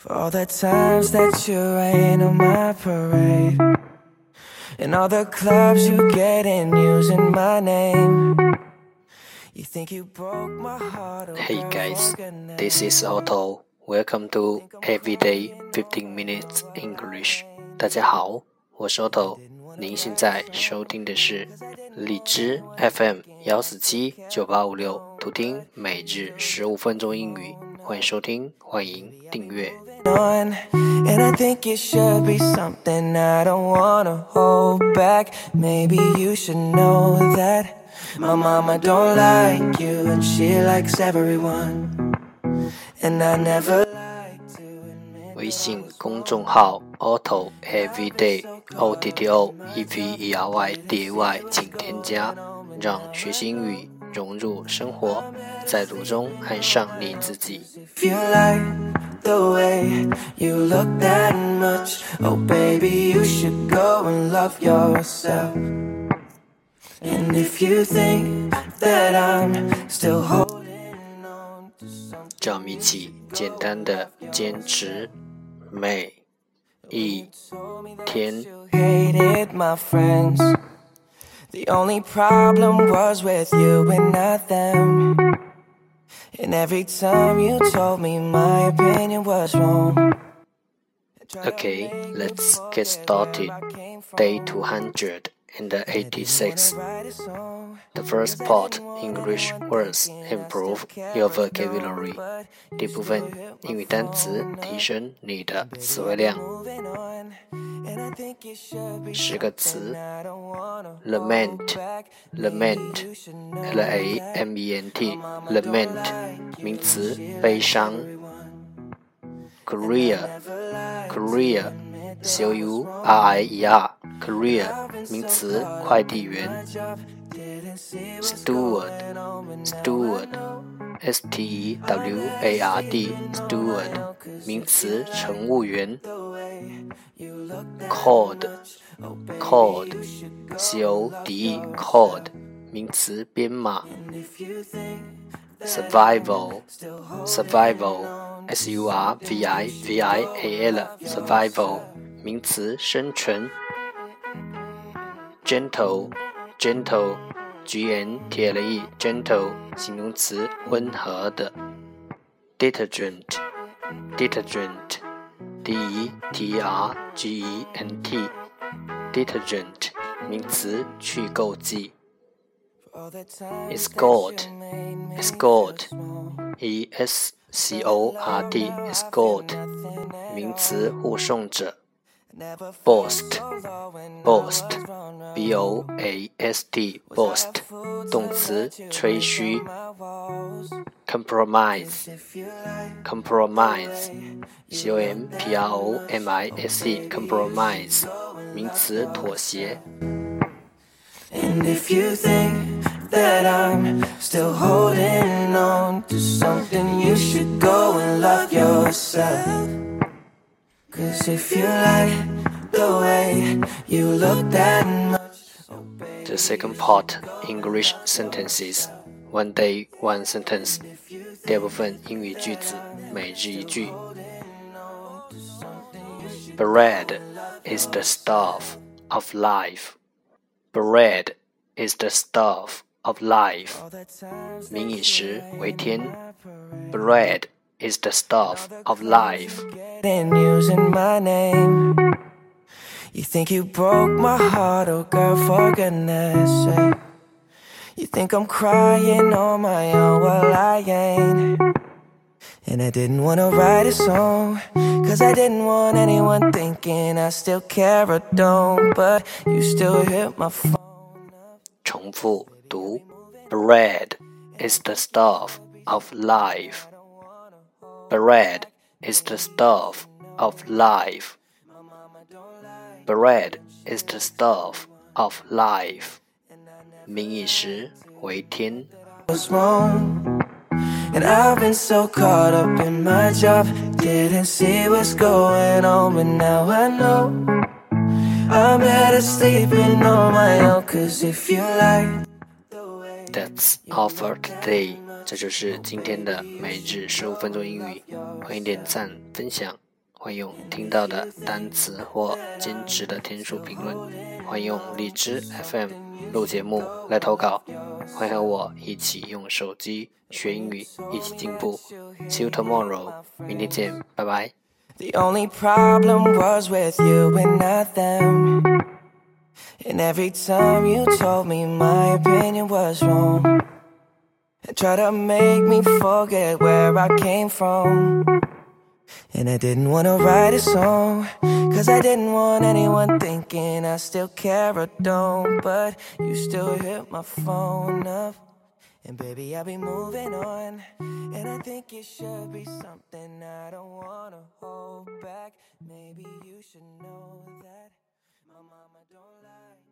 For all the times that you rain on my parade. And all the clubs you get in using my name. You think you broke my heart. oh, Hey girl, guys, for goodness this is Otto. Welcome to Everyday 15 Minutes English. 大家好，我是 Otto。您现在收听的是荔枝 FM 幺四七九八五六，图听每日十五分钟英语。 欢迎收听，欢迎订阅。on. And I think it should be something I don't wanna hold back. Maybe you should know that my mama don't like you and she likes everyone. And I never like to admit 微信公众号 Otto Everyday O T T O E V E R Y D A Y，请添加，让学习英语融入生活，在途中爱上你自己。赵米奇，简单的坚持，每一天。The only problem was with you and not them. And every time you told me my opinion was wrong. Okay, let's get started. Day and 86. The first part, English words, improve your vocabulary。第部分英语单词提升你的词汇量。十个词：lament，lament，l a m e n courier, o u r i e courier. 名词，快递员。steward，steward，s t e w a r d，steward，名词，乘务员。code，code，c o d e，code，名词，编码。survival，survival，s u r v i v i a l，survival，名词，生存。Gentle，gentle，g n t l e，gentle，形容词，温和的。detergent，detergent，d e t r g e n t，detergent，名词，去垢剂。escort escort e s c o r t escort 名词护送者 boast boast b o a s t boast 动词吹嘘 compromise compromise c o m p r o m i s e compromise 名词妥协 And if you think that I'm still holding on to something, you should go and love yourself. Cause if you like the way you look that much, The second part English sentences one day one sentence 第二部分英语句子每日一句 Bread is the stuff of life. Bread is the stuff of life. 民以食为天 Bread is the stuff of life. getting using my name. You think you broke my heart, oh girl, for goodness sake. You think I'm crying on my own, well, I ain't. And I didn't wanna write a song, cause I didn't want anyone thinking I still care or don't. But you still hit my phone. 重复读 Bread is the stuff of life. Bread is the stuff of life. Bread is the stuff of life. 民以食为天。 was wrong. And I've been so caught up in my job, didn't see what's going on, but now I know. I'm better sleeping on my own, cause if you like That's all for today. 这就是今天的每日十五分钟英语。欢迎点赞、分享，欢迎用听到的单词或坚持的天数评论，欢迎用荔枝 FM 录节目来投稿，欢迎和我一起用手机学英语，一起进步。See you tomorrow，明天见，拜拜。The only problem was with you and not them. And every time you told me my opinion was wrong, and try to make me forget where I came from. And I didn't wanna write a song, cause I didn't want anyone thinking I still care or don't. But you still hit my phone up. And baby, I'll be moving on. And I think it should be something I don't wanna hold back. Maybe you should know that my mama don't like